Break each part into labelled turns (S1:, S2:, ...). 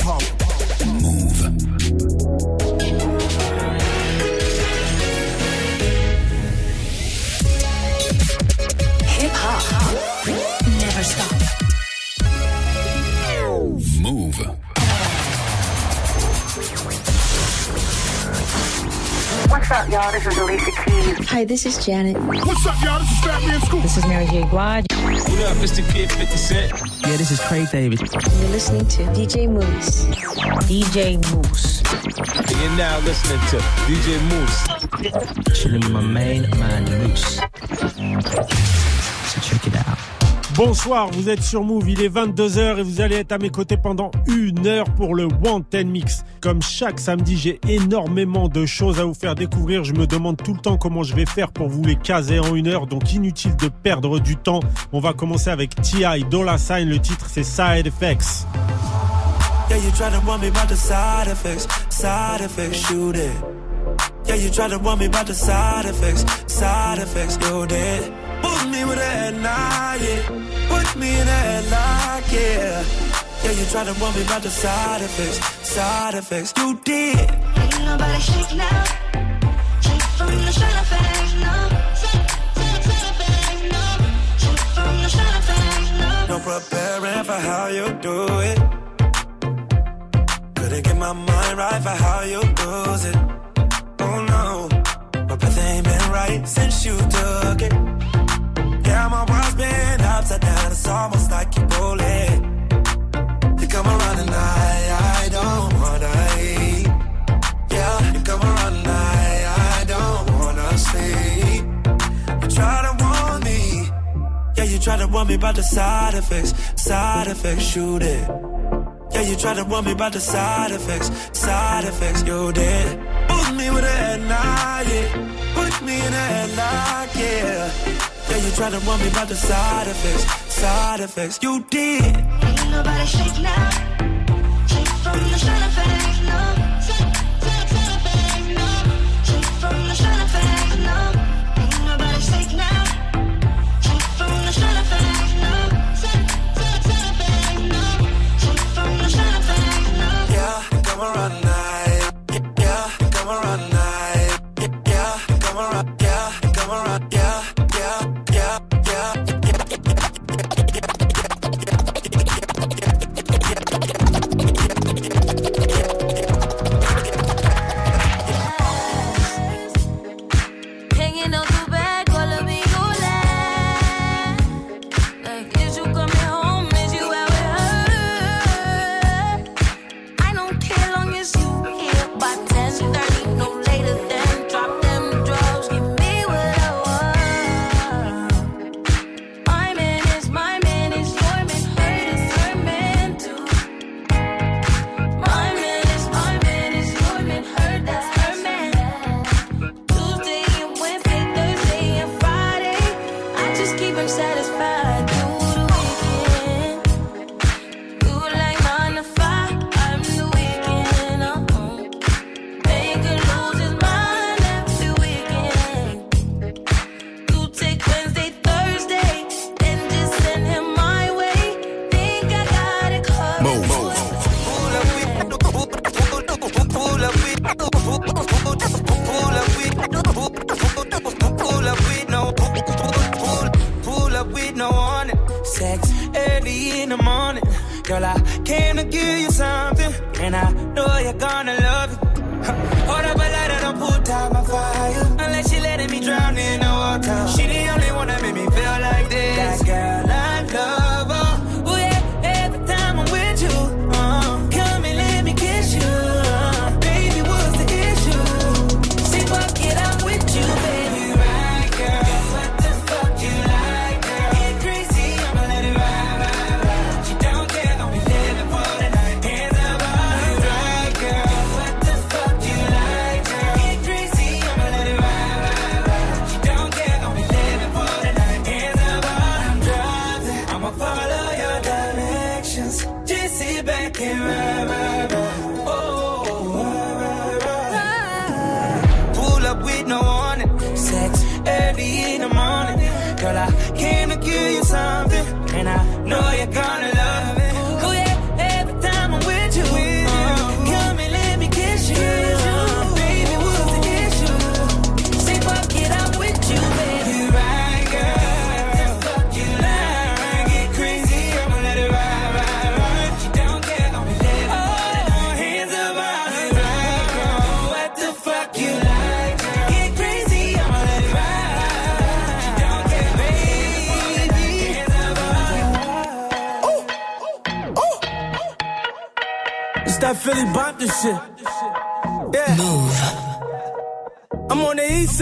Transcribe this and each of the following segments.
S1: Hip hop. Never stop.
S2: Mouv'.
S3: What's up, y'all? This is Alicia Keys.
S4: Hi, this is Janet.
S5: What's up, y'all? This is Fatman Scoop.
S4: This is Mary J. Blige.
S6: What up, it's the kid 50 Cent.
S7: Yeah, this is Craig David.
S4: You're listening to DJ Mouss.
S8: DJ
S6: Mouss. You're now listening to DJ Mouss.
S7: Chilling with my main man, Mouss. So check it out.
S5: Bonsoir, vous êtes sur Move, il est 22h et vous allez être à mes côtés pendant une heure pour le One Mix. Comme chaque samedi, j'ai énormément de choses à vous faire découvrir. Je me demande tout le temps comment je vais faire pour vous les caser en une heure, donc inutile de perdre du temps. On va commencer avec T.I. Dollar Sign, le titre c'est Side Effects.
S9: Yeah, you try to warn me about the side effects, side effects, shoot it. Yeah, you try to warn me about the side effects, side effects. Put me with a headlight, yeah. Put me in a headlock, yeah. Yeah, you try to warn me about the side effects, side effects, you did.
S1: Ain't nobody shake now. Shake from the side effects, no. Side, side, side effects, no. Shake from the side effects, no.
S9: No preparing for how you do it. Couldn't get my mind right for how you lose it. Oh no, my breath ain't been right since you took it. Upside down. It's almost like you pull it. You come around and I, I don't wanna eat. Yeah, you come around and I, I don't wanna sleep. You try to warn me. Yeah, you try to warn me about the side effects, side effects, shoot it. Yeah, you try to warn me about the side effects, side effects, you did. Put me with a headlight, yeah. Put me in a headlock, yeah. Yeah, you try to warn me about the side effects, side effects, you did.
S1: Ain't nobody shake now. Shake from the side effects, no.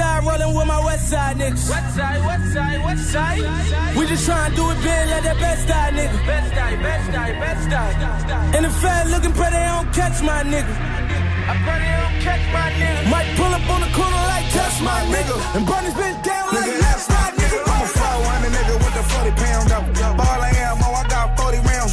S1: Side
S10: rolling with my west side niggas. West side, west side, west side. We just tryna do it big like that best die nigga. Best die, best die, best die. And the fat looking pretty, they don't catch my nigga. I pray they don't catch my nigga. Might pull up on the corner like touch my nigga. And burn this bitch down like
S11: Nigga,
S10: left
S11: that's my nigga. I'm a 400 nigga with the 40 pound though.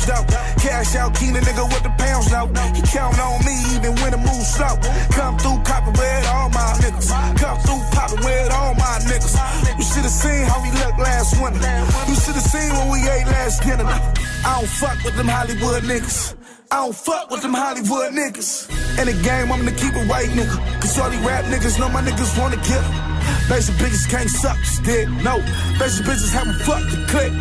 S11: 40 rounds though. Cash out, keen a nigga with the pounds out. He count on me even when the move slow. Come through copping with all my niggas. Come through popping with all my niggas. You should've seen how we looked last winter. You should've seen when we ate last dinner. I don't fuck with them Hollywood niggas. I don't fuck with them Hollywood niggas. In the game, I'm gonna keep it right, nigga. Cause all these rap niggas know my niggas wanna kill. Basic bitches can't suck, stick. No, basic bitches haven't fucked the click.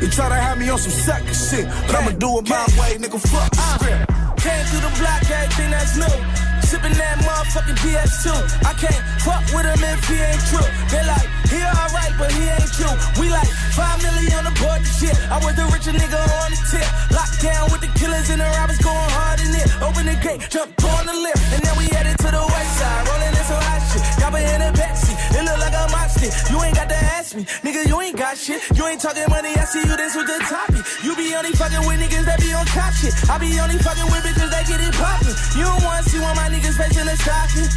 S11: They try to have me on some sucker shit, but I'ma do it my way, nigga. Fuck the uh, script.
S10: Came through the block, everything that's new. Sipping that motherfucking DS2. I can't fuck with him if he ain't true. They like, he alright, but he ain't you. We like, five million on the board, the shit. I was the richer nigga on the tip. Locked down with the killers and the robbers going hard in it. Open the gate, jump on the lift. And then we headed to the west side. Rolling in some hot shit. Y'all been in look a. You ain't got to ask me. Nigga, you ain't got shit. You ain't talking money. I see you this with the topic. You be only fucking with niggas that be on top shit. I be only fucking with bitches that get it poppin'. You don't wanna see one of my niggas facing the stocking.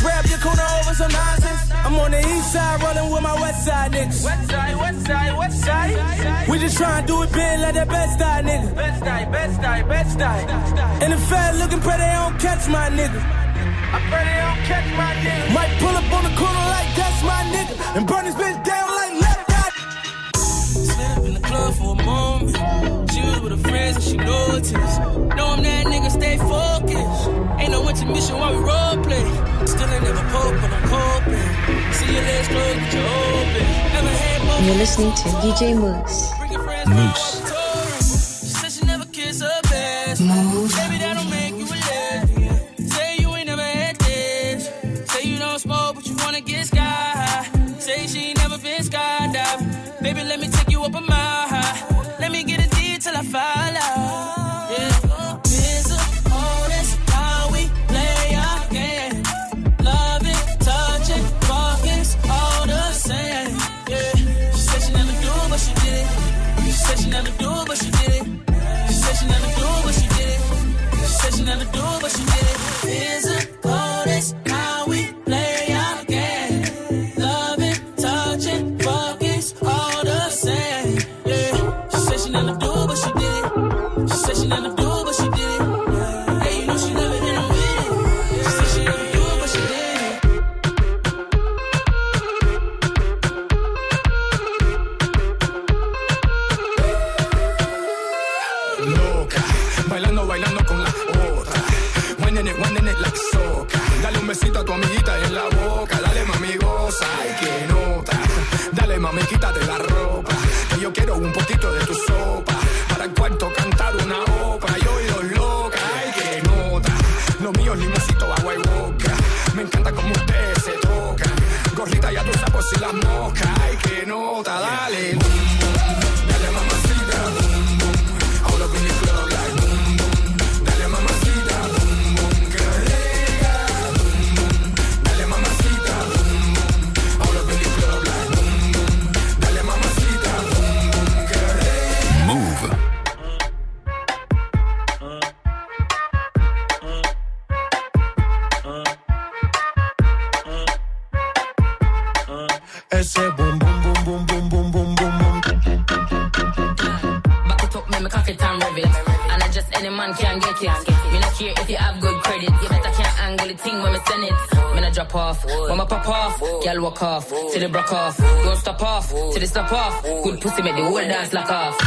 S10: Grab your corner over some nonsense. I'm on the east side rolling with my west side niggas. West side, west side, west side. We just tryna do it big like that best die nigga. Best die, best die, best die. And the fat looking pretty, they don't catch my nigga. I pray they don't catch my nigga. Might pull up on the corner like that's my nigga. And burn this bitch down like left eye. Slid up in the club for a moment. She was with her friends and she noticed. Know I'm that nigga, stay focused. Ain't no intermission while we role play. Still ain't never poke, but I'm coping. See your legs closed, but you're open. Never had more.
S4: You're listening to DJ Mouss.
S10: Bring your friends
S7: Mouss.
S10: round
S12: walk off, till it broke off. Don't stop off, till it stop off. Good pussy make the whole dance lock off.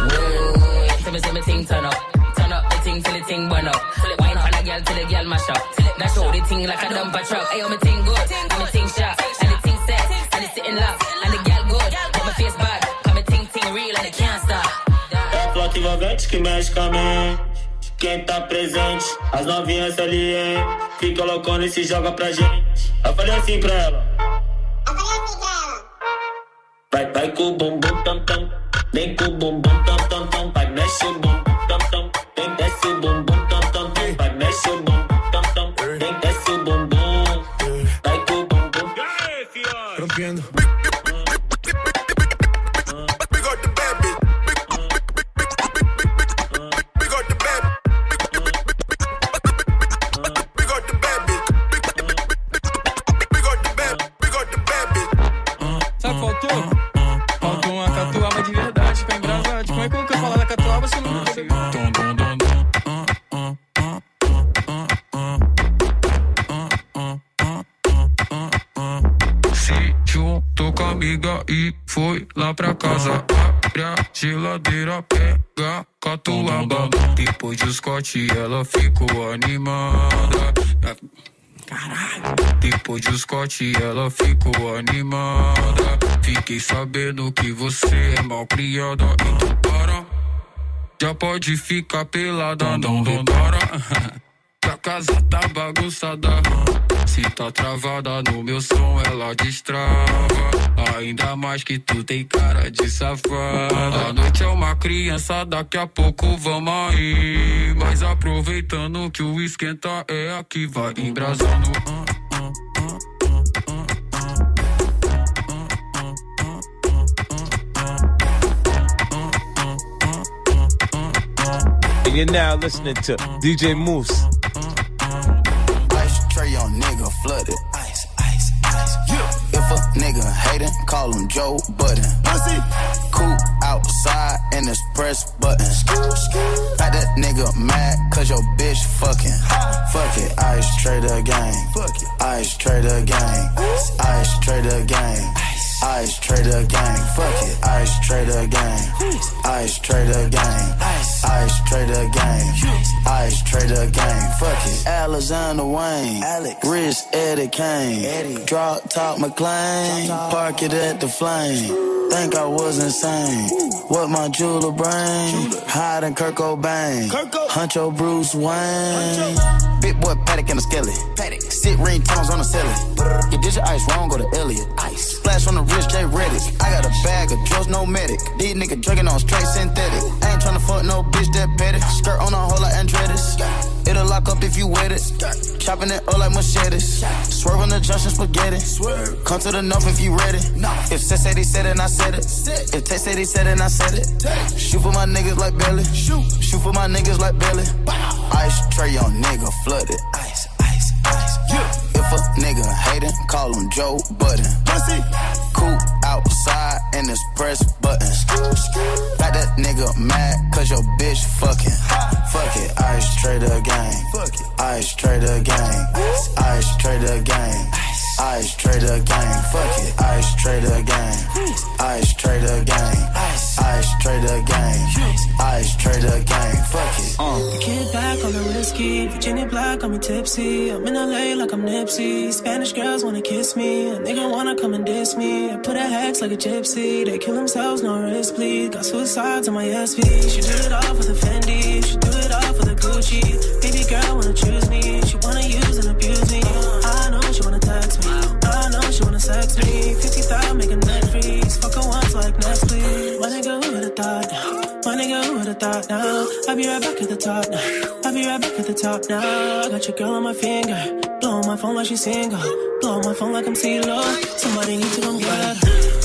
S12: Whoa, tell me say me thing turn up. Turn up the thing till the thing burn up. Wine for the girl till the girl mash up. That show the thing like a dumper truck. Ayo, me thing good, and me thing sharp, and the thing set, and it's sitting locked, and the girl good, but my face bad. Cause me ting ting real and it can't stop.
S13: A envolvente que mexe com a mente. Quem tá presente, as novinhas ali, hein? Fica loucona e se joga pra gente. Eu falei assim pra ela.
S14: Catuaba. Depois de Scott, ela ficou animada. Caralho. Depois de Scott, ela ficou animada. Fiquei sabendo que você é mal criada. Então para. Já pode ficar pelada, não repara. Que a casa tá bagunçada. Se tá travada no meu som, ela destrava. Ainda mais que tu tem cara de safada. A noite é uma criança, daqui a pouco vamos aí. Mas aproveitando que o esquenta é aqui, vai embrasando.
S15: And you're now listening to DJ Moose.
S16: Nigga flooded. Ice, ice, ice. If a nigga hatin', call him Joe Budden. Pussy. Cool outside and it's press button. Got that nigga mad cause your bitch fucking. Fuck it, ice trader gang. Fuck it, ice trader gang. Ice trader gang. Ice trader gang. Fuck it, ice trader gang. Ice trader gang. Ice trader gang. Ice trader gang. Fuck it, Alexander Wang. Alex. Rich Eddie Kane. Eddie. Drop top McLaren. Park it at the flame. Think I was insane. What my jeweler brain? Hiding Kurt Cobain. Huncho Bruce Wayne. Big boy Paddock and a skelly. Sit ring tones on the celly. You did your ice wrong, go to Elliot. Ice. Splash on the J Redick. I got a bag of drugs, no medic. These niggas drinking on straight synthetic. I ain't tryna fuck no bitch that petty. Skirt on a whole like Andretti's. It'll lock up if you wet it. Chopping it up like machetes. Swerve on the junction spaghetti. Come to the north if you ready. If Seth said he said it, I said it. If Tay said he said it, I said it. Shoot for my niggas like Belly. Shoot. Shoot for my niggas like Belly. Ice tray on nigga flooded. Ice. If a nigga hatin', call him Joe Budden. Pussy. Cool outside and it's press button. Got that nigga mad cause your bitch fucking. Fuck it, ice trader gang. Fuck it, ice trader gang. Ice trader gang. Ice trader gang. Fuck it, ice trader gang. Ice trader gang. Ice trader gang. Ice trader game. Fuck it. Uh.
S17: Kid back on the whiskey, Virginia black, I'm tipsy. I'm in LA like I'm Nipsey. Spanish girls wanna kiss me, a nigga wanna come and diss me. I put a hex like a gypsy, they kill themselves, no risk, please. Got suicides on my SV. She do it all for the Fendi, she do it all for the Gucci. Baby girl wanna choose me, she wanna use and abuse me. I know she wanna text me, I know she wanna sex me. 50,000 make a net freeze, fuck her once like Netflix. My nigga, thought now? I'll be right back at the top now. I'll be right back at the top now. Got your girl on my finger. Blow my phone like she's single. Blow my phone like I'm CeeLo. Somebody need to come get her.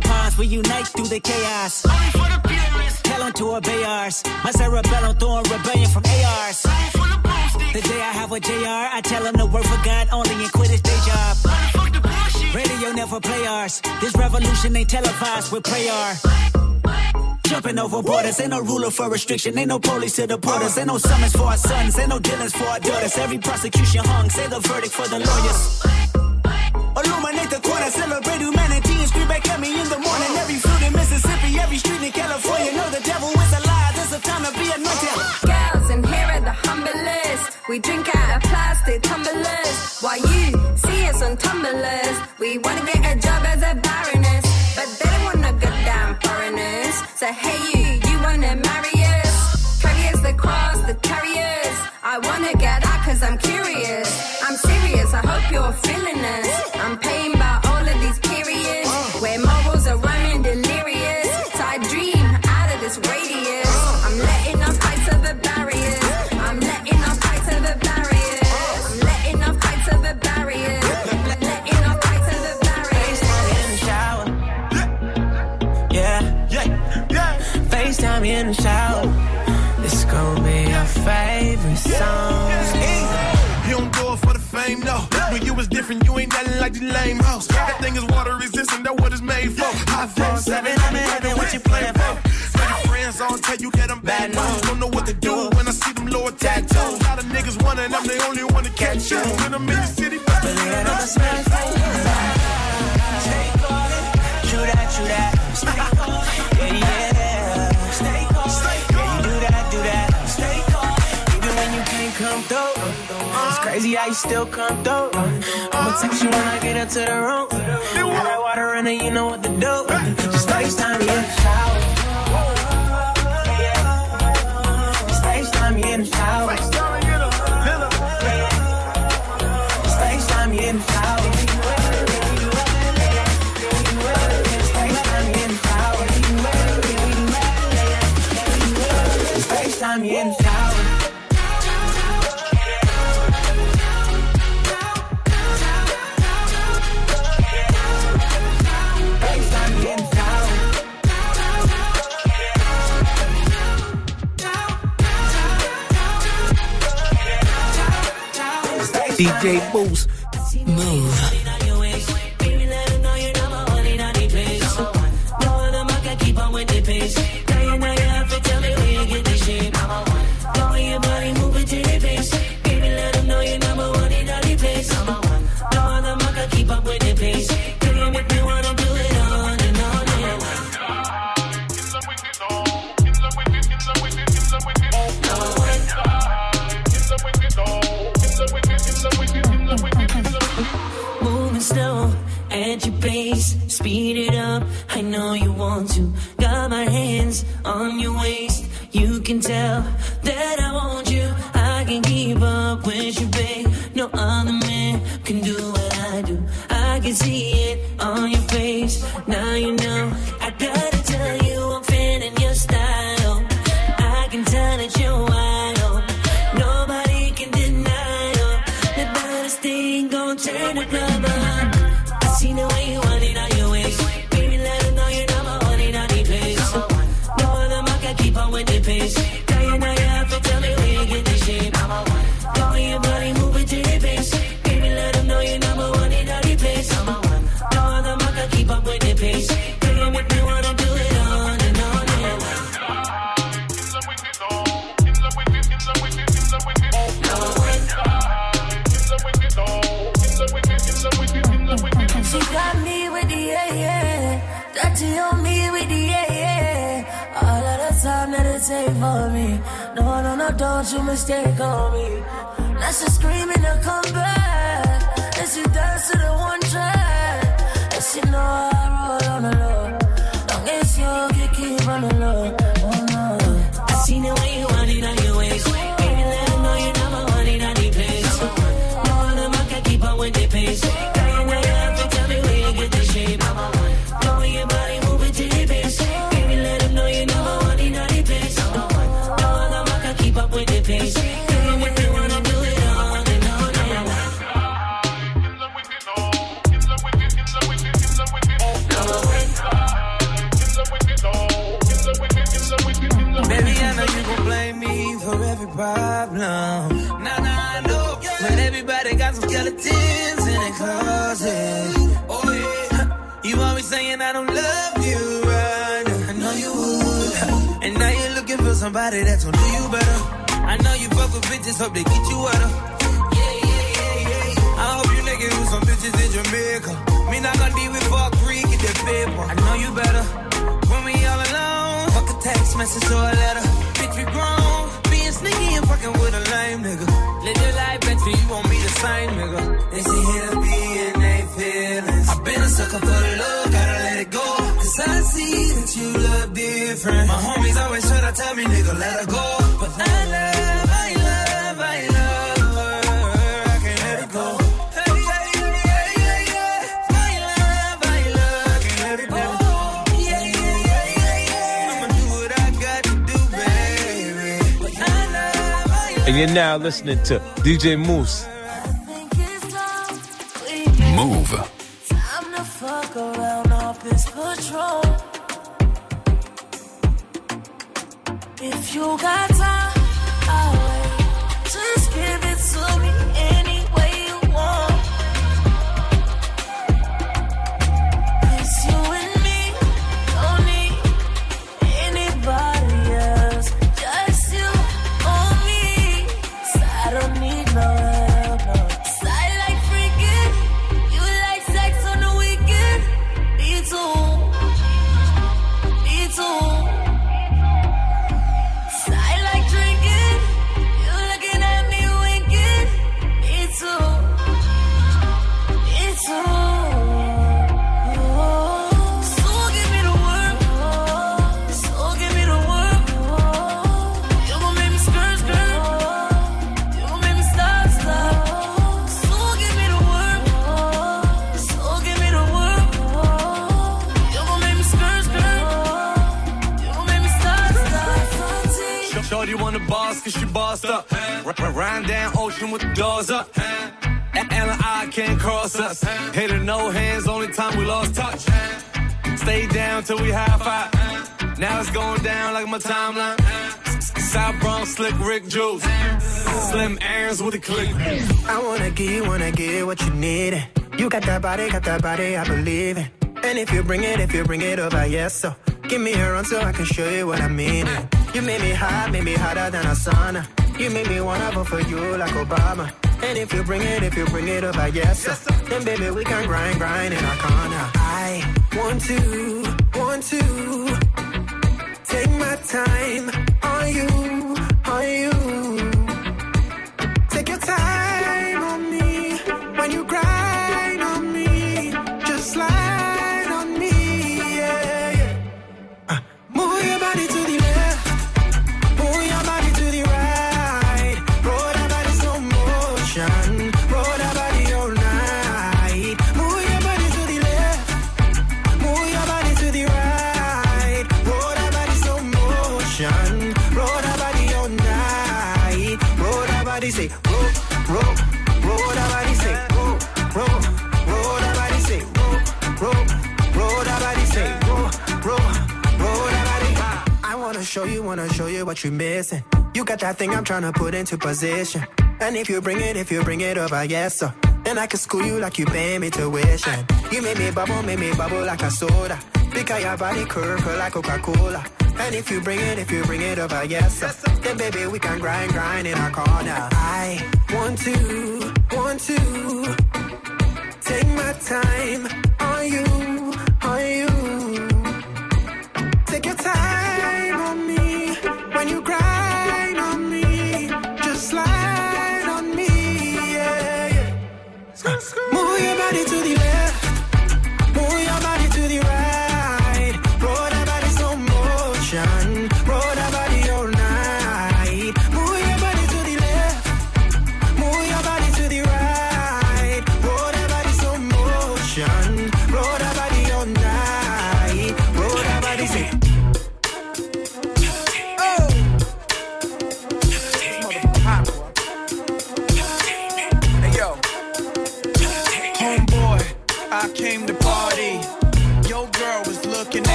S7: My we unite through the chaos. Only for the purists. Hell onto obey ours. My cerebellum throwing rebellion from ARs. The day I have with JR, I tell him to work for God only and quit his day job. Radio never play ours. This revolution ain't televised with prayer. Jumping over borders, ain't no ruler for restriction, ain't no police to deport us, ain't no summons for our sons, ain't no dealings for our daughters. Every prosecution hung, say the verdict for the lawyers. Illuminate the corner, celebrate humanity and scream back at me in the morning. Every fruit in Mississippi, every street in California, know the devil is a lie. This a time to be anointed.
S18: Girls in here are the humblest. We drink out of plastic tumblers. While you see us on tumblers, we wanna get a job as a baroness. But they don't wanna good damn foreigners. So hey you, you wanna marry us? Carry us across the carriers. I wanna get out cause I'm curious. I'm serious, I hope you're feeling us.
S19: Lame hoes. That thing is water resistant, that's what it's made for. High flow, seven, I'm in heaven, what you playing for? Tell your friends on, tell you that I'm bad news. Don't know what to do when I see them lower tattoos. A lot of niggas wanting, I'm the only one to catch you. When I'm in
S17: How you still come through. I'ma text you when I get into the room. Have that water in it, you know what to do. Just FaceTime me in
S15: DJ Boost.
S18: Don't you mistake on me. Now she screaming to come back. And she dance to the one track. And she know I roll on the low. Long as you keep on the low.
S1: Somebody that's gonna do you better. I know you fuck with bitches, hope they get you wetter. Yeah, yeah, yeah, yeah. I hope you niggas with some bitches in Jamaica. Me not gonna deal with fuck freak in the paper. I know you better. When we all alone, fuck a text message or a letter. Bitch, we grown. Being sneaky and fucking with a lame nigga. Live your life better, you won't be the same nigga. They say hit a B and they feelings. I've been a sucker for love, you love different. My homies always try to tell me, nigga, let her go. But I love, I love, I love her. I can't let go. Hey, yeah, yeah, yeah, yeah, yeah. I love, I love, can't let go. Oh, yeah, yeah, yeah, yeah, yeah. I'ma do what I got to do, baby. But I love, I love.
S6: And you're now listening to DJ
S20: Mouss.
S21: Shorty want the boss cause she bossed up. R- r- down ocean with the doors up. And I can't cross us. Hit no hands, only time we lost touch. Stay down till we high five. Now it's going down like my timeline. South Bronx, slick Rick Juice. Slim Aaron's with a click.
S22: I wanna give, wanna give what you need. You got that body, got that body, I believe it. And if you bring it, if you bring it over, yes, so give me a run so I can show you what I mean. You made me hot, made me hotter than a sauna. You made me wanna vote for you like Obama. And if you bring it, if you bring it over, yes, sir. Then baby, we can grind, grind in our corner. I want to, want to take my time on you, on you. Show you, wanna show you what you're missing. You got that thing I'm trying to put into position. And if you bring it, if you bring it over, yes sir. Then I can school you like you pay me tuition. You make me bubble, make me bubble like a soda. Because your body curve, like Coca-Cola. And if you bring it, if you bring it over, yes sir. Then baby, we can grind, grind in our corner. I want to, want to take my time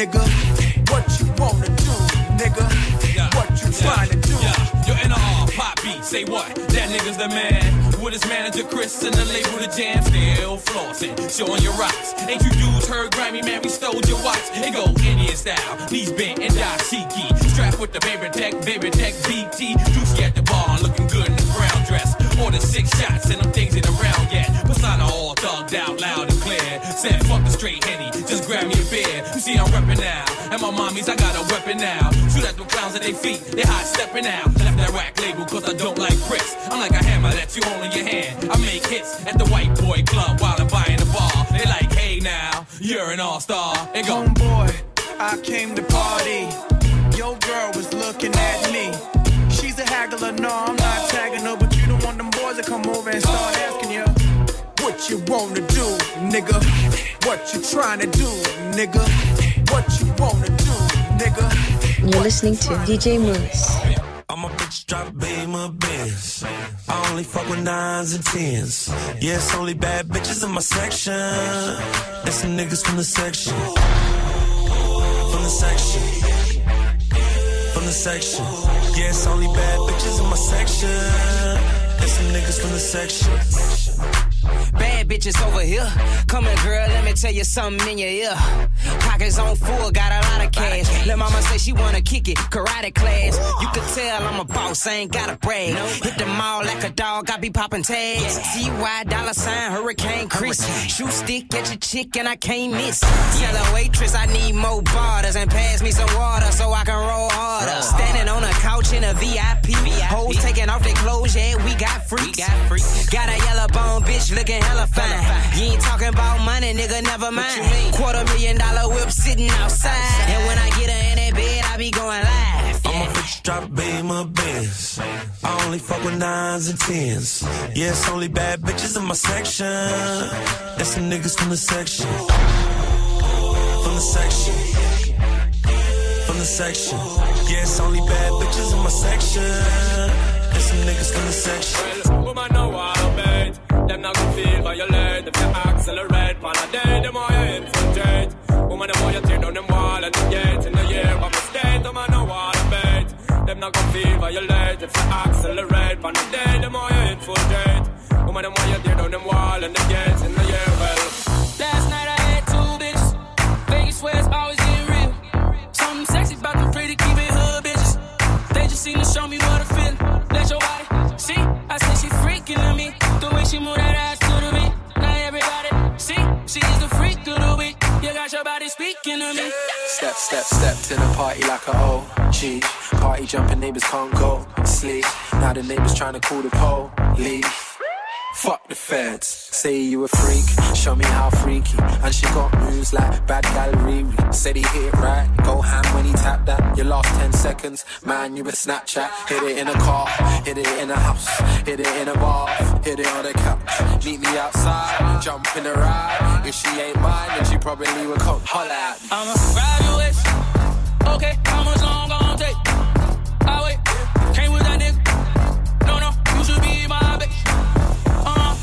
S23: nigga? What you wanna do, nigga? What you trying to do?
S24: Yeah, yo, NR, pop beat, say what? That nigga's the man. With his manager Chris and the label the jam, still flossing, showing your rocks. Ain't you dudes heard Grammy, man? We stole your watch. It go Indian style, knees bent and dashiki. Strapped with the baby tech, baby tech BT. Juicy at the bar, looking good in the brown dress. More than six shots and see I'm reppin' now, and my mommies I got a weapon now. Shoot at the clowns at their feet, they hot stepping out. Left that rack label cause I don't like bricks. I'm like a hammer that you hold in your hand. I make hits at the white boy club while I'm buying the bar. They like, hey now, you're an all star. And go,
S23: Homeboy, I came to party. Your girl was looking at me. She's a haggler, no, I'm not tagging her, but you don't want them boys to come over and start asking you. What you wanna do, nigga? What you trying to do, nigga? What you wanna do, nigga?
S4: You're listening to DJ Mouss.
S9: I'm a bitch drop beam a Benz. I only fuck with nines and tens. Yeah, it's only bad bitches in my section. And some niggas from the section. From the section. From the section. Yeah, it's only bad bitches in my section. And some niggas from the section.
S25: Bad bitches over here. Come here, girl, let me tell you something in your ear. Pockets on full, got a lot of cash. Let mama say she wanna kick it, karate class. You could tell I'm a boss, I ain't gotta brag. Hit the mall like a dog, I be popping tags. Ty Dolla $ign, Hurricane Chris. Shoot stick at your chick and I can't miss. Tell a waitress I need more borders and pass me some water so I can roll harder. Standing on a couch in a VIP. Hoes taking off their clothes, yeah, we got freaks. Got a yellow bone bitch looking hella fine. You ain't talking about money, nigga, never mind. Quarter million dollar whip sitting outside. And when I get her in that bed, I be going live.
S9: I'm a bitch drop beam a Benz. I only fuck with nines and tens. Yeah, it's only bad bitches in my section. And some niggas from the section. From the section. From the section. Yeah, it's only bad bitches in my section. And some niggas from the section.
S24: Them not gonna feel violate if you accelerate. On a day, the more you infiltrate. Woman, the more you tear down them wall and the gate in the year of a state. The man know what I made. Them not gonna feel violate if you accelerate. On a day, the more you infiltrate. Woman, the more you tear down them wall and the gate in the year. Well,
S26: Step, step, step to the party like a OG. Party jumping, neighbors can't go sleep. Now the neighbors trying to call the police. Fuck the feds. Say you a freak, show me how freaky. And she got moves like bad gal Riri. Said he hit it right, go ham when he tapped that. Your last 10 seconds, man, you a Snapchat. Hit it in a car, hit it in a house, hit it in a bar, hit it on the couch. Meet me outside, jump in the ride. If she ain't mine, then she probably would come holla at me.
S27: Your waist. Okay, how much long gon' take? I wait, came with that nigga. No, no, you should be my bitch. Uh-huh.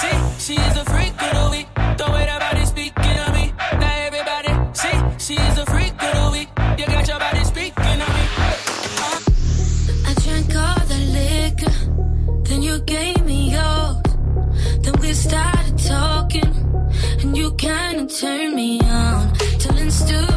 S27: see, she's the freak of the week. The way that body speaking to me. Now everybody, see, she's the freak of the week. You got your body speaking to me.
S20: I drank all the liquor, then you gave me yours. Then we started talking, and you kinda turned me on. Telling stories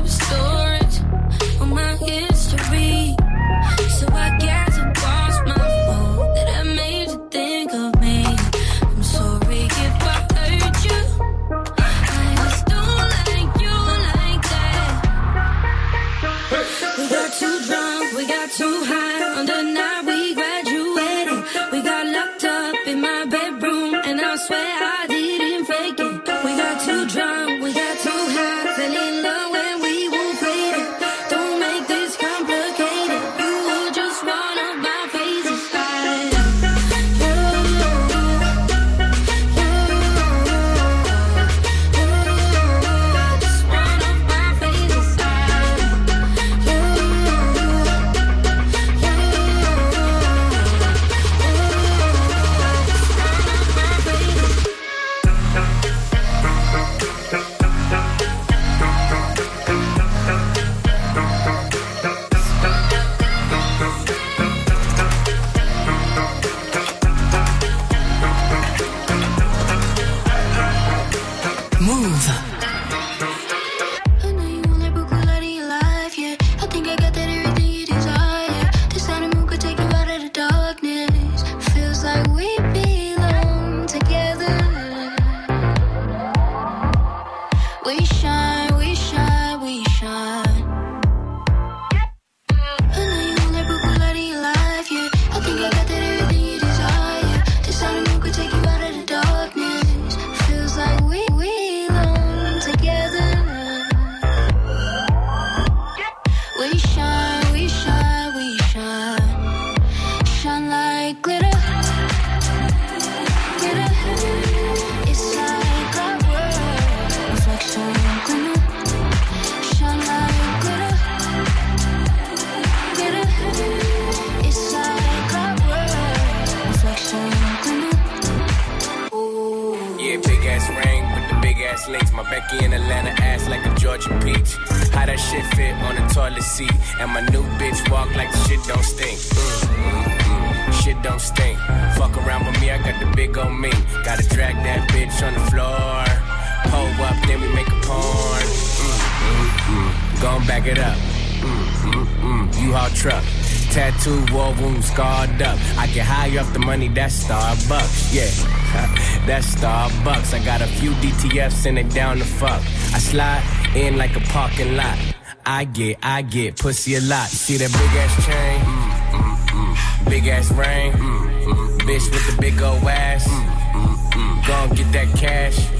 S28: Gon' back it up. Mm, mm, mm. U-Haul truck. Tattoo, war wound, scarred up. I get high off the money, that's Starbucks. Yeah, that's Starbucks. I got a few DTFs and they down the fuck. I slide in like a parking lot. I get, I get pussy a lot. See that big ass chain? Mm, mm, mm. Big ass ring? Mm, mm. Bitch with the big old ass? Mm, mm, mm. Gon' get that cash.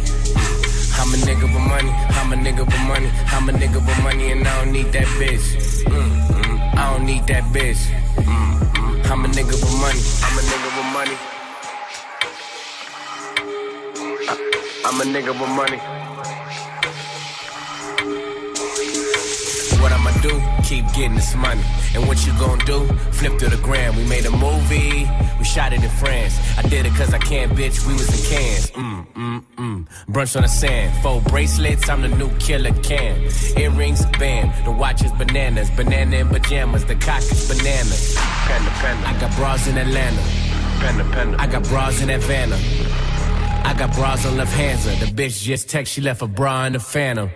S28: I'm a nigga with money, I'm a nigga with money, I'm a nigga with money, and I don't need that bitch. Mm, mm, I don't need that bitch. Mm, mm, I'm a nigga with money, I'm a nigga with money. I- I'm a nigga with money. Keep getting this money. And what you gon' do? Flip to the gram. We made a movie. We shot it in France. I did it cause I can, bitch. We was in cans. Mm, mm, mm. Brunch on the sand. Four bracelets. I'm the new killer can. Earrings, band. The watch is bananas. Banana in pajamas. The cock is bananas. Panda, panda. I got bras in Atlanta. Panda, panda. I got bras in Havana. I got bras on left hands. The bitch just text she left a bra in the phantom.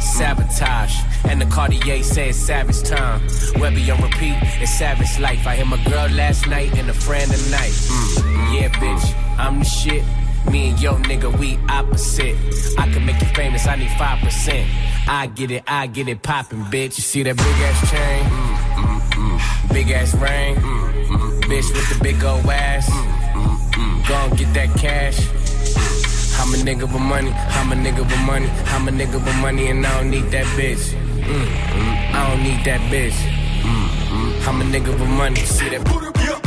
S28: Sabotage. And the Cartier says savage time. Webby on repeat, it's savage life. I hit my girl last night and a friend tonight. Mm, yeah, bitch, I'm the shit. Me and yo nigga, we opposite. I can make you famous, I need 5%. I get it, I get it poppin', bitch. You see that big ass chain? Mm, mm. Big ass ring? Bitch with the big old ass? Gon' get that cash. I'm a nigga with money, I'm a nigga with money, I'm a nigga with money, and I don't need that bitch. Mm, mm, I don't need that bitch. Mm, mm, I'm a nigga with money. See that?
S29: Girl,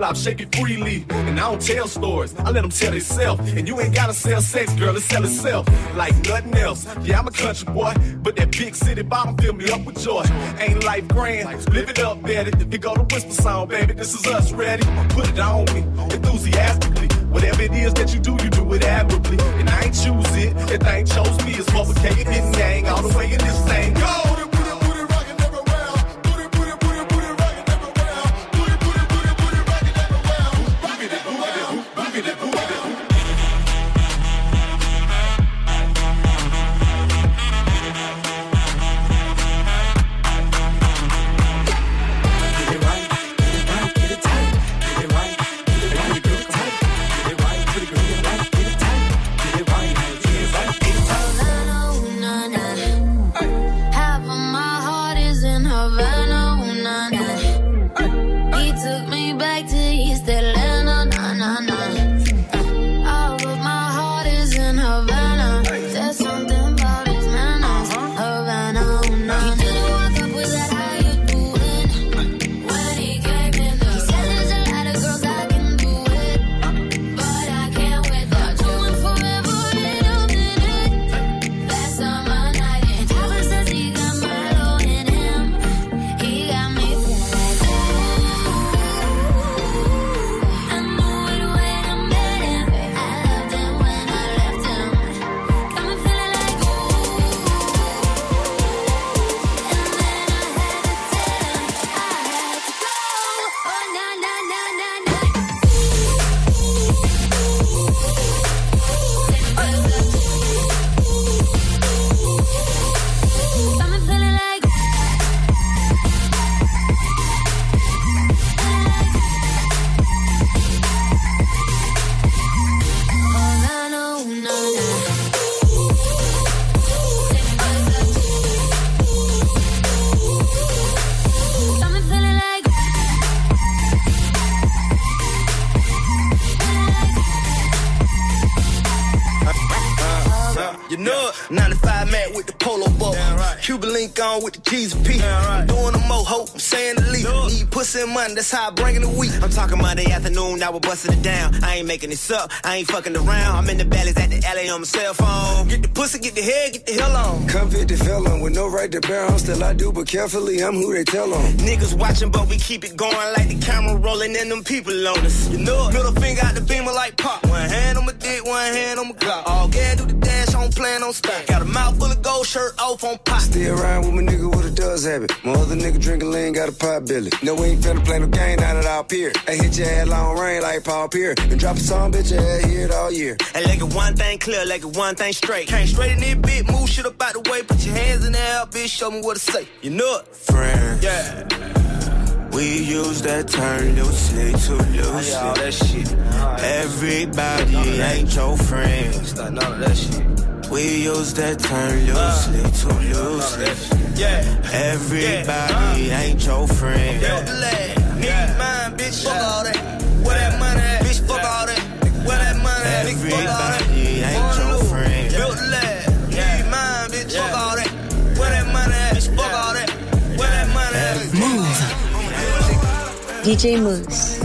S29: flop, shake it freely. And I don't tell stories, I let them tell itself. And you ain't gotta sell sex, girl, it sell itself. Like nothing else. Yeah, I'm a country boy, but that big city bottom fill me up with joy. Ain't life grand, live it up, Betty. Here go the whisper song, baby, this is us ready. Put it on me, enthusiastically. Whatever it is that you do, you do it admirably. And I ain't choose it, that thing chose me. It's motherfucking and gang all the way in this thing. Go!
S20: And
S30: money, that's how I bring in the week.
S31: I'm talking Monday afternoon, now we're busting it down. I ain't making this up, I ain't fucking around. I'm in the valleys at the alley on my cell phone.
S30: Get the pussy, get the head, get the hell on.
S32: Come fit the felon with no right to bear arms, still I do, but carefully I'm who they tell on.
S31: Niggas watching, but we keep it going like the camera rolling and them people on us. You know it.
S30: Middle finger out the beamer like pop. One hand on my dick, one hand on my Glock. All gas do the dash, on plan on stop. Got a mouth full of gold, shirt off on pop.
S32: Still around with my nigga with a does habit. My other nigga drinking lean, got a pot belly. No, we ain't finna play no game now that I'll peer. I hit your head long rain like Paul Pierce. And drop a song, bitch, your head here it all year.
S31: And like it one thing clear, like it one thing straight.
S30: Came straight in this bit, move shit up out the way. Put your hands in the air, bitch, show me what to say. You know it.
S9: Friends.
S30: Yeah.
S9: We use that term loosely to loosely.
S30: all that shit.
S9: Everybody ain't your friend.
S30: It's not none of that shit.
S9: We use that term loosely to loosely.
S30: Yeah.
S9: Everybody ain't your friend.
S30: Built the lad, need mine, bitch, fuck all that. Where that money at? Bitch, fuck all that. Where that money at? Nigga, fuck all that.
S9: Everybody ain't your friend.
S30: Built the lad, need mine, bitch, fuck all that. Where that money at? Bitch, fuck all that. Where that money at?
S4: Move. DJ
S9: Mouss.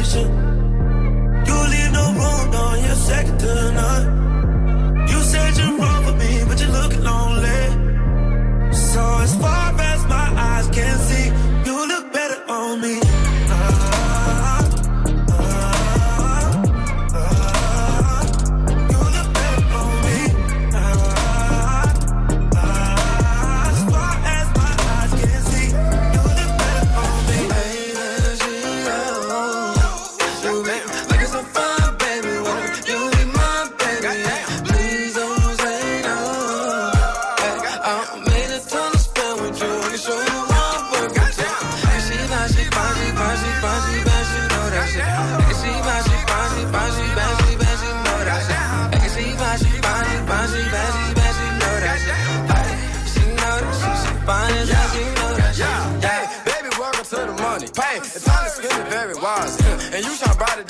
S9: You leave no room, no, you're second to none.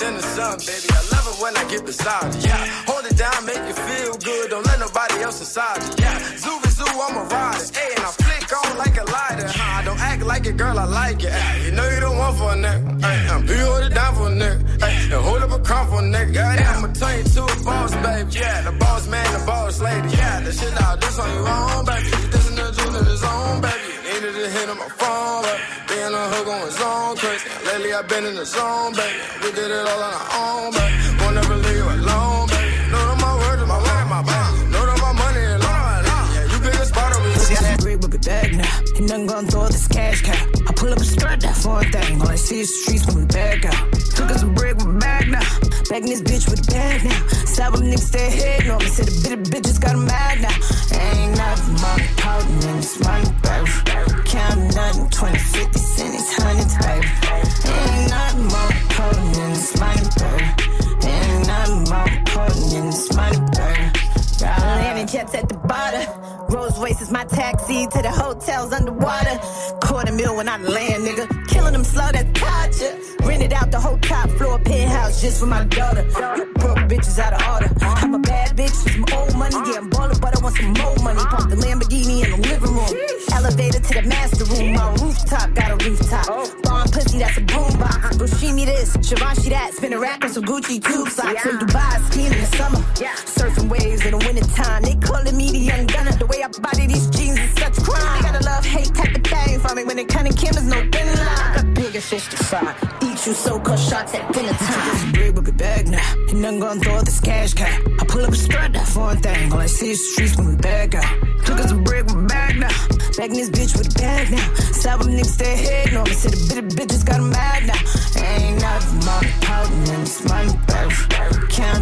S33: Than the sun, baby. I love it when I get beside you. Yeah, hold it down, make you feel good. Don't let nobody else inside you. Yeah, zoo zoo, I'm a rider. Hey, and I flick on like a lighter. Huh? I Don't act like it, girl, I like it. Hey, you know you don't want for a nigga. Hey, I'm hold it down for a nigga. Hey, and hold up a crown for a nigga. Yeah, I'ma turn you to a boss, baby. Yeah, the boss man, the boss lady. Yeah, the shit I this on your own, baby. You listen to June in his own, baby. I've been in the zone, baby. We did it all on our own, baby. Won't never leave you alone, baby. Know that my my word, my baby. Know that my money is long. Yeah, you pick a spot over
S34: that bread with a bag now. Ain't nothing gonna throw this cash cow. I pull up a skirt, that foreign thing. All I see is streets when we back out. Took us some break, with a bag now. Back in this bitch with a bag now. Stab them niggas stay head on me. Said the bitter bitches got mad now. Ain't nothing more potent than this money, baby. Count nothing, 20, 50 cents, my taxi to the hotels underwater. Quarter mil when I land, nigga. Rented out the whole top floor penthouse just for my daughter. You broke bitches out of order. I'm a bad bitch with some old money. Yeah, I'm ballin', but I want some more money. Park the Lamborghini in the living room. Elevator to the master room. My rooftop got a rooftop. Bomb pussy, that's a boombox. Bushimi this, Givenchy that. Spin a rack on some Gucci tube socks. In Dubai, skiing in the summer. Yeah. Surfing waves in the wintertime. They calling me the young gunner. The way I body these jeans is such crime. They got a love hate type of thing for me. When it kinda Kim is no thin line. Bigger fish to fry. Eat you so-called shots at dinner time. Bread with a bag now. Ain't nothing gonna throw this cash cow. I pull up a skirt, that foreign thing. All I see is streets when we back out. Took us a break with a bag now. Back in this bitch with a bag now. Stab them niggas stay head on me. Said the bitter bitches got mad now. Ain't nothing more potent than this money, baby. Count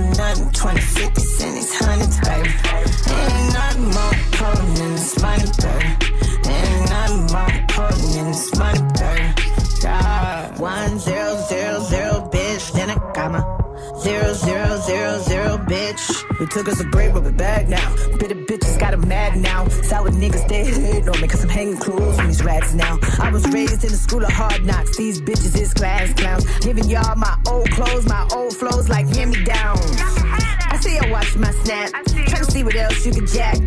S34: took us a break, but we back now. Bitter bitches got him mad now. Sour niggas, they hate on me cause I'm hanging close from these rats now. I was raised in the school of hard knocks. These bitches is class clowns. Giving y'all my old clothes, my old flows like hand me downs. I see you watch my snap. Trying to see what else you can jack.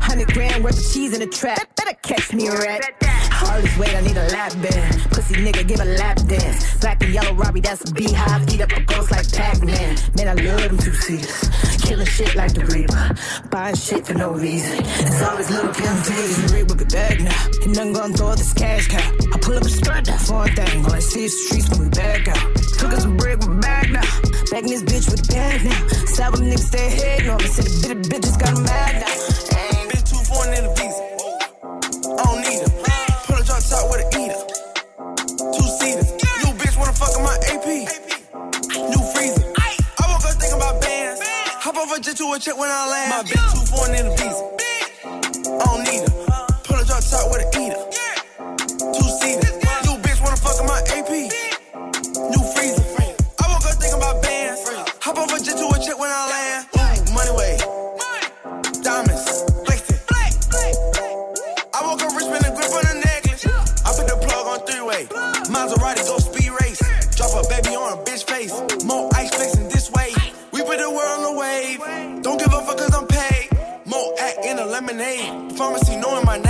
S34: Hundred grand worth of cheese in a trap. Better catch me a rat. All this weight, I need a lap band. Pussy nigga, give a lap dance. Black and yellow Robbie, that's a beehive. Eat up a ghost like Pac-Man. Man, I love them two seaters. Killing shit like the Reaper. Buying shit for no reason. It's always little pimping. Read with a bag now. And I'm gonna throw this cash cow. I pull up a strut, that foreign thing. All I see is streets when we back out. Took us some bread with back now. Back in this bitch with a bag now. Seven niggas stay head on me. Said the bitter bitches got mad now.
S11: Bitch, too foreign in the visa. I don't need her. Put a drop top with a eater. Two seaters. New bitch wanna fuck on my AP. New freezer. I woke up thinking about bands. Hop over jet to a check when I land. My bitch too foreign in the visa. I don't need her. More ice flexing this way. We put the world on the wave. Don't give a fuck cause I'm paid. More act in a lemonade. Pharmacy knowing my name.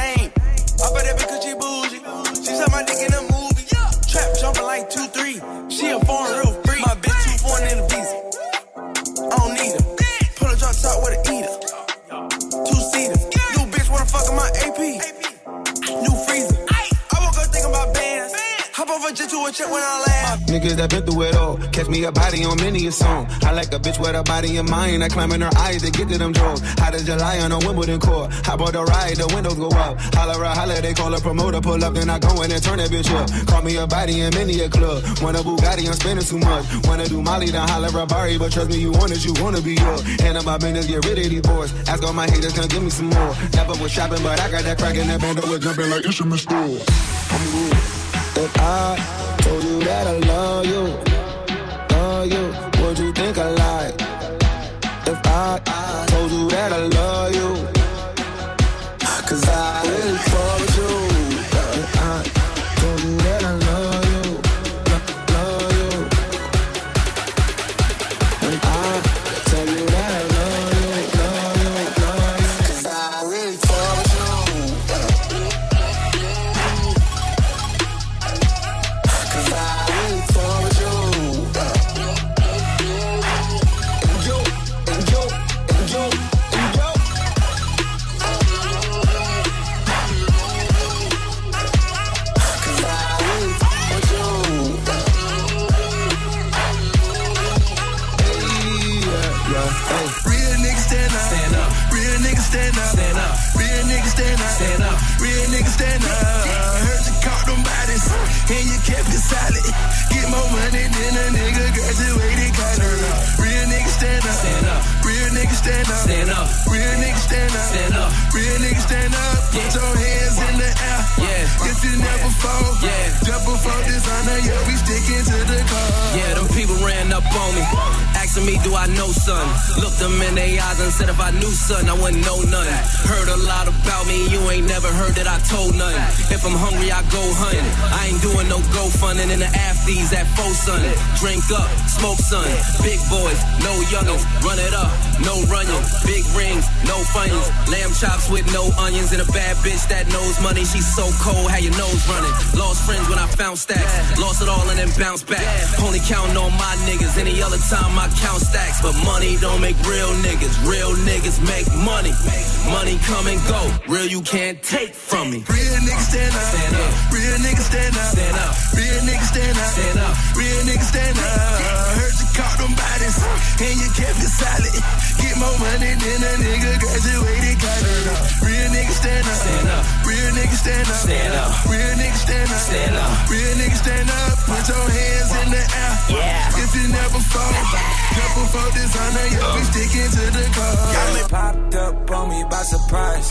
S11: That
S16: been through it all. Catch me a body on many a song. I like a bitch with a body in mind. I climb in her eyes to get to them drugs. How does July on a Wimbledon court? How about the ride? The windows go up. Holla, a holla, they call a promoter. Pull up, then I go in and turn that bitch up. Call me a body in many a club. Want a Bugatti, I'm spending too much. Wanna do Molly, then holla a Bari. But trust me, you want it, you wanna be up. Hand up my business, get rid of these boys. Ask all my haters, come give me some more. Never was shopping, but I got that crack in that band. was jumping like instrument store. I'm good. If I that I love you, love you, would you think I lied? If I told you that I love you, cause I really fall
S11: stand up. Stand up. Real niggas stand up. Stand up. Real niggas stand up. Put your hands in the air. Yeah. If you never fall. Yeah. Jump before dishonor. Yeah, we sticking to the cause.
S10: Yeah, them people ran up on me. Asking me, do I know son? Looked them in their eyes and said, if I knew son, I wouldn't know nothing. Heard a lot about me, you ain't never heard that I told nothing. If I'm hungry, I go hunting. I ain't doing no go funding in the afties at four son. Drink up, smoke son. Big boys, no youngins. Run it up, no running. Big rings, no funyuns. Lamb chops with no onions and a bad bitch that knows money. She's so cold, how your nose running. Lost friends when I found stacks. Lost it all and then bounced back. Only counting on my niggas. Any other time I count stacks. But money don't make real niggas. Real niggas make money. Money come and go. Real you can't take from me.
S11: Real niggas stand up.
S10: Stand up.
S11: Real niggas stand up.
S10: Stand up.
S11: Real niggas stand up.
S10: Stand up.
S11: Real niggas stand up. Heard you caught them bodies and you kept it solid. Get more money than a nigga graduated college. Real niggas stand up.
S10: Stand up.
S11: Real niggas stand up.
S10: Stand up.
S11: Real niggas stand up.
S10: Stand up.
S11: Real niggas stand up. Put your hands in the air.
S10: Yeah.
S11: If you never fall, jump before dishonor. Yeah, we sticking to the cause.
S9: Me popped up on me by surprise.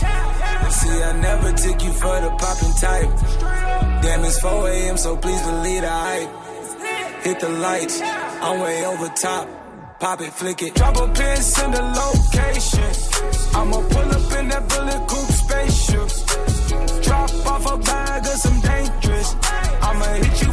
S9: See, I never took you for the popping type. Damn, it's 4 a.m., so please believe the hype. Hit the lights, I'm way over top.
S10: pop it, flick it. Drop a pin, send a location. I'ma pull up in that bullet coupe spaceship. Drop off a bag of some dangerous. I'ma hit you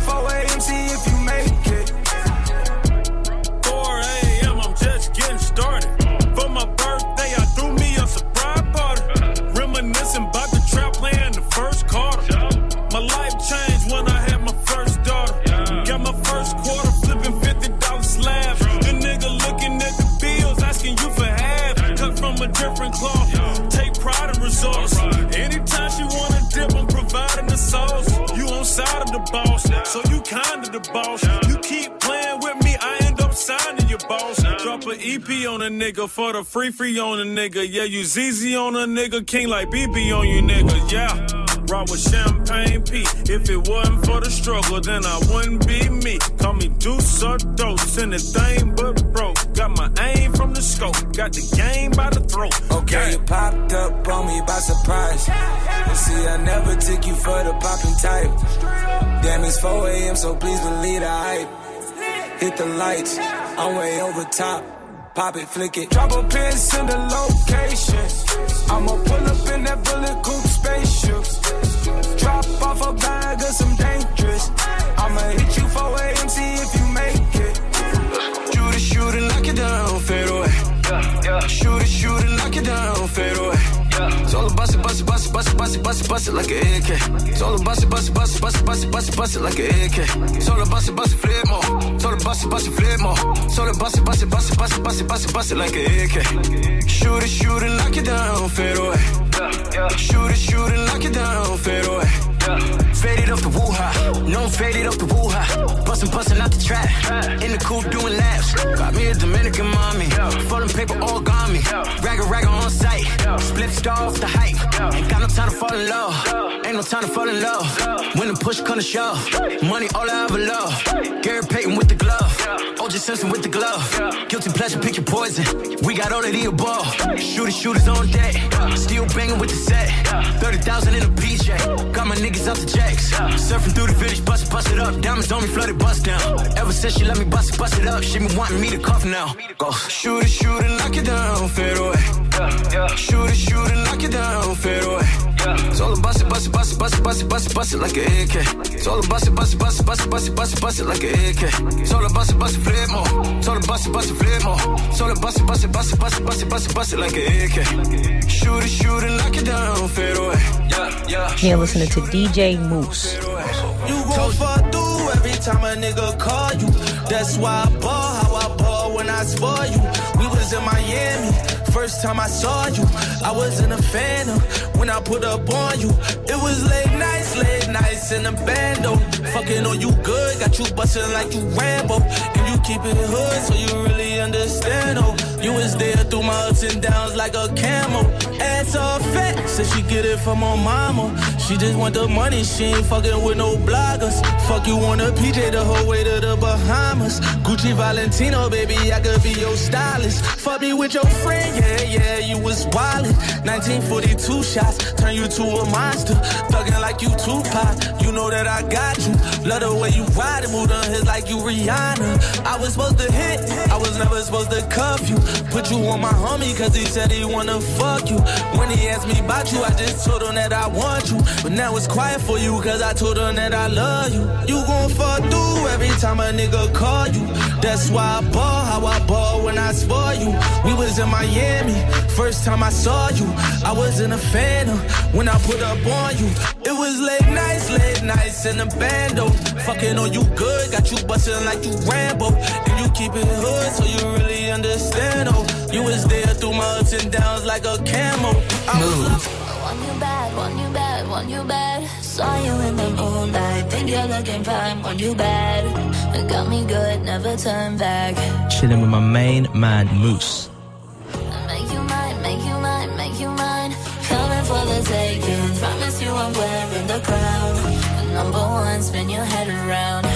S35: EP on a nigga for the free free on a nigga. Yeah, you ZZ on a nigga, king like BB on you nigga. Yeah. Rock with champagne P. If it wasn't for the struggle, then I wouldn't be me. Call me Deuce or Dose, anything but broke. Got my aim from the scope, got the game by the throat.
S10: Okay, you popped up on me by surprise. And see, I never took you for the popping type. Damn, it's 4 a.m., so please believe the hype. Hit the lights, I'm way over top. Pop it, flick it. Drop a pin, send a location. I'ma pull up in that bullet coupe spaceship. Drop off a bag of some dangerous. I'ma hit you for AM, see if you make it. Shoot it, shoot it, knock it down, fade away. Shoot it, shoot it, knock it down, fade away. It's all about it, bust it, bust it, bust it, bust it, bust it, bust it like an AK. It's all about it, bust it, bust it, bust it, bust it, bust it, bust it like an AK. It's all about it, bust it, flip more. It's all about it, bust it, flip more. It's all about it, bust it, bust it, bust it, bust it, bust it, bust it like an AK. Shoot it, shoot it, knock it down, fade away. Shoot it, shoot it, knock it down, fade away. Faded off the woo-ha, no faded off the woo-ha. Bustin', bustin' out the trap, in the coupe doing laps. Got me a Dominican mommy, folding paper all got me. Ragga ragga on site, split star off the hype. Ain't got no time to fall in love, ain't no time to fall in love. When the push come to shove, money all I ever love. Gary Payton with the glove, OJ Simpson with the glove. Guilty pleasure, pick your poison. We got all of the above. Shooters, shooters on deck, still banging with the set. 30,000 in a PJ, got my niggas out the jacks. Surfing through the village, bust it, bust it up. Diamonds on me, flooded, bust down. Ever since she let me bust it, bust it up, she been wanting me to cough now. Go. Shoot it, shoot it, knock it down, fade away. Shoot it, shoot it, knock it down, fade away. It's all about it, bust it, bust it, bust it, bust it, bust it, bust it like an AK. It's all about it, bust it, bust it, bust it, bust it, bust it, bust it like an AK. It's all about it, bust it, flip more. It's all about it, bust it, flip more. It's all about it, bust it, bust it, bust it, bust it, bust it, bust it like an AK. Shoot it, shoot it, knock it down, fade away. Yeah, yeah.
S4: You're listening to DJ Mouss.
S10: You gon' fall through every time a nigga call you. That's why I ball how I ball when I spoil you. We was in Miami. First time I saw you, I was in a phantom when I put up on you. It was late nights, late nights in the bando. Fucking on you good, got you bustin' like you Rambo. And you keep it hood, so you really understand. Oh, you was there through my ups and downs like a camel. Ass all fat, said she get it from her mama. She just want the money, she ain't fucking with no bloggers. Fuck you on a PJ the whole way to the Bahamas. Gucci Valentino, baby, I could be your stylist. Fuck me with your friend, yeah, yeah, you was wildin'. 1942 shots, turn you to a monster. Thuggin' like you Tupac, you know that I got you. Love the way you ride and move on his like you Rihanna. I was supposed to hit, I was never supposed to cuff you. Put you on my homie, cause he said he wanna fuck you. When he asked me about you, I just told him that I want you. But now it's quiet for you, cause I told him that I love you. You gon' fall through every time a nigga call you. That's why I ball how I ball when I spoil you. We was in Miami, first time I saw you. I was in a phantom when I put up on you. It was late nights, late nights in the bando. Fucking on you good, got you bustin' like you Rambo. And you keep it hood, so you really understand. Oh, you was there through my ups and downs like a camel. Move.
S20: Want you bad, want you bad, want you bad. Saw you in the moonlight, think you're looking fine. Want you bad, it got me good, never turn back.
S36: Chilling with my main man,
S20: Mouss. Number one, spin your head around.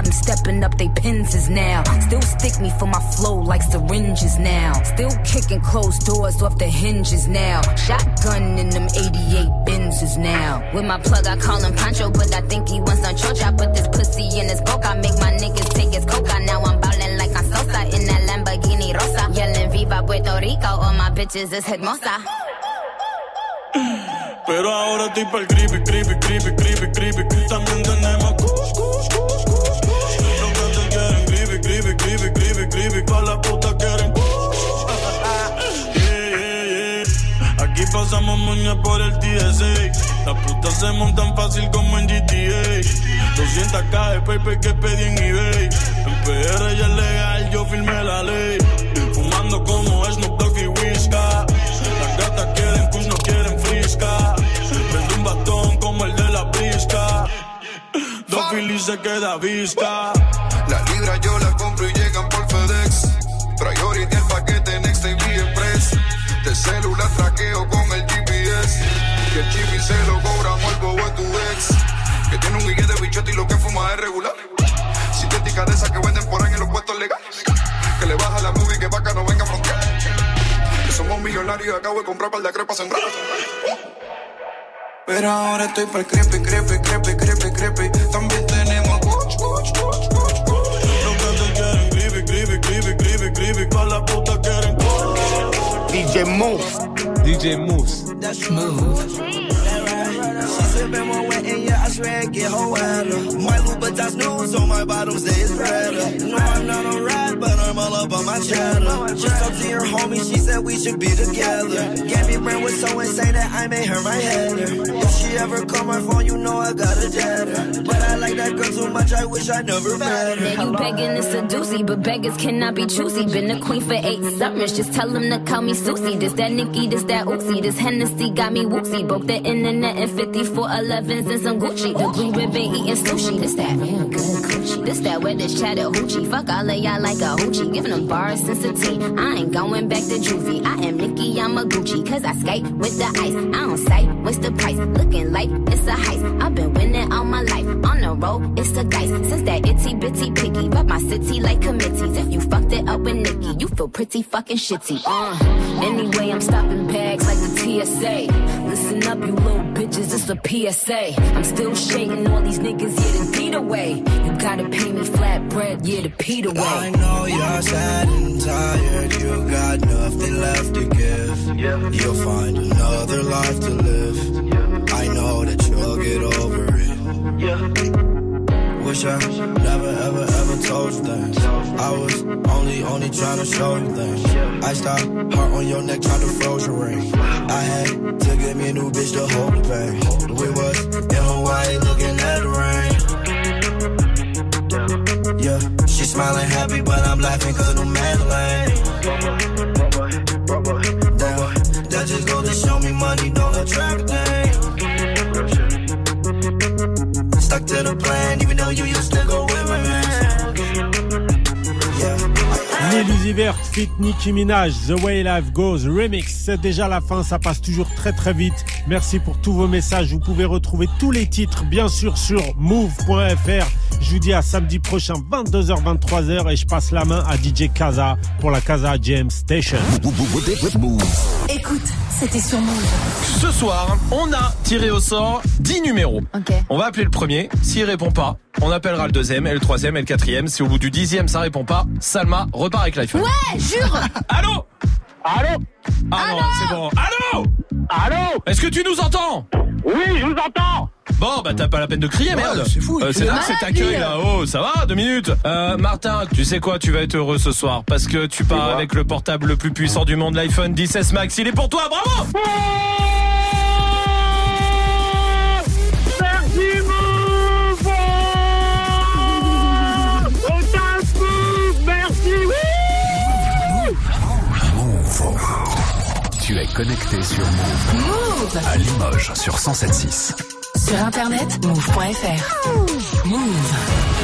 S37: Got them stepping up they penses now. Still stick me for my flow like syringes now. Still kicking closed doors off the hinges now. Shotgun in them 88 Benzes now. With my plug, I call him Pancho, but I think he wants some chocha. I put this pussy in his boca. I make my niggas take his coca. Now I'm ballin' like I'm Sosa in that Lamborghini Rosa. Yelling Viva Puerto Rico, all my bitches is hermosa.
S35: Pero ahora estoy pa'l creepy, creepy, creepy, creepy, creepy. También tenemos moña por el TSA. Las putas se montan fácil como en GTA. 200k de paper que pedí en eBay. En PR ya es legal, yo firmé la ley. Fumando como Snoop Dogg y Whisca. Las gatas quieren kush, no quieren frisca. Vendo un bastón como el de la brisca. Dos Phillies se queda visca.
S21: Las libras yo las compro y llegan por FedEx. Priority el paquete Next Day Express. De celular traqueo con. Que el chip se lo cobramos al bobo tu ex. Que tiene un guille de bichote y lo que fuma es regular. Sintética de esas que venden por ahí en los puestos legales. Que le baja la movie que vaca no venga a frontear. Que somos millonarios y acabo de comprar par de crepas sembrar. Pero ahora estoy para el creepy, creepy, creepy, creepy, creepy. También tenemos kuch, kuch, kuch, kuch, kuch.
S35: Los que te quieren creepy, creepy, creepy, creepy, creepy. Pa' la puta quieren
S6: DJ Moose. DJ Mouss.
S9: That's smooth. She sippin' more wet and yeah, I it get her wetter. My Louboutins news on my bottom say it's redder. No, I'm not a rat, but I'm all up on my cheddar. Just talked to your homie, she said we should be together. Gabby Brand was so insane that I made her my header. If she ever call my phone, you know I got a deader. But I like that girl too much, I wish I never met her.
S37: Now you begging to seducey, but beggars cannot be choosy. Been a queen for eight summers, just tell them to call me Susie. This that Nicki, this that Uzi, this Hennessy got me woozy. Broke the internet in 5411s and some Gucci. The blue ribbon eating sushi, this that real good coochie. This that where this hoochie. Fuck all of y'all like a hoochie. Giving them bars since a teen. I ain't going back to juvie. I am Nicki, I'm a Gucci. Cause I skate with the ice. I don't sight, what's the price? Looking like it's a heist. I've been winning all my life. On the road, it's a dice. Since that itty bitty picky. Rep my city like committees. If you fucked it up with Nicki, you feel pretty fucking shitty. Uh, anyway, I'm stopping bags like the TSA. Listen up, you little bitches, it's a PSA. I'm still shading all these niggas, yeah, the beat away. You gotta pay me flat bread, yeah, the Pete away.
S9: I know you're sad and tired. You got nothing left to give. You'll find another life to live. I know that you'll get over it. Wish I never, ever, ever told you things. I was only, only trying to show you things. I stopped, heart on your neck, tried to froze your ring. I had to get me a new bitch to hold the pain. We was in Hawaii looking at the rain. Yeah, she smiling happy, but I'm laughing cause of the Mandalay. To the
S5: fit Nicki Minaj, The Way Life Goes Remix. C'est déjà la fin, ça passe toujours très très vite. Merci pour tous vos messages. Vous pouvez retrouver tous les titres, bien sûr, sur move.fr. Je vous dis à samedi prochain, 22h, 23h, et je passe la main à DJ Kaza pour la Kaza Jam Station.
S18: Écoute, c'était sur Move.
S38: Ce soir, on a tiré au sort 10 numéros. On va appeler le premier. S'il répond pas, on appellera le deuxième, et le troisième, et le quatrième. Si au bout du dixième ça répond pas, Salma repart avec l'iPhone.
S18: Ouais, jure
S38: Allô Allô Ah non, c'est bon. Allô Allô Est-ce que tu nous entends Oui, je vous entends Bon, bah t'as pas la peine de crier, merde
S5: c'est fou, il
S38: Euh, C'est là que c'est accueil
S5: lui.
S38: là. Oh, ça va Deux minutes euh, Martin, tu sais quoi Tu vas être heureux ce soir parce que tu pars avec le portable le plus puissant du monde, l'iPhone 16 Max. Il est pour toi, bravo
S2: connecté sur Move.
S39: Move
S2: À Limoges sur 107.6.
S39: Sur internet, move.fr. Move.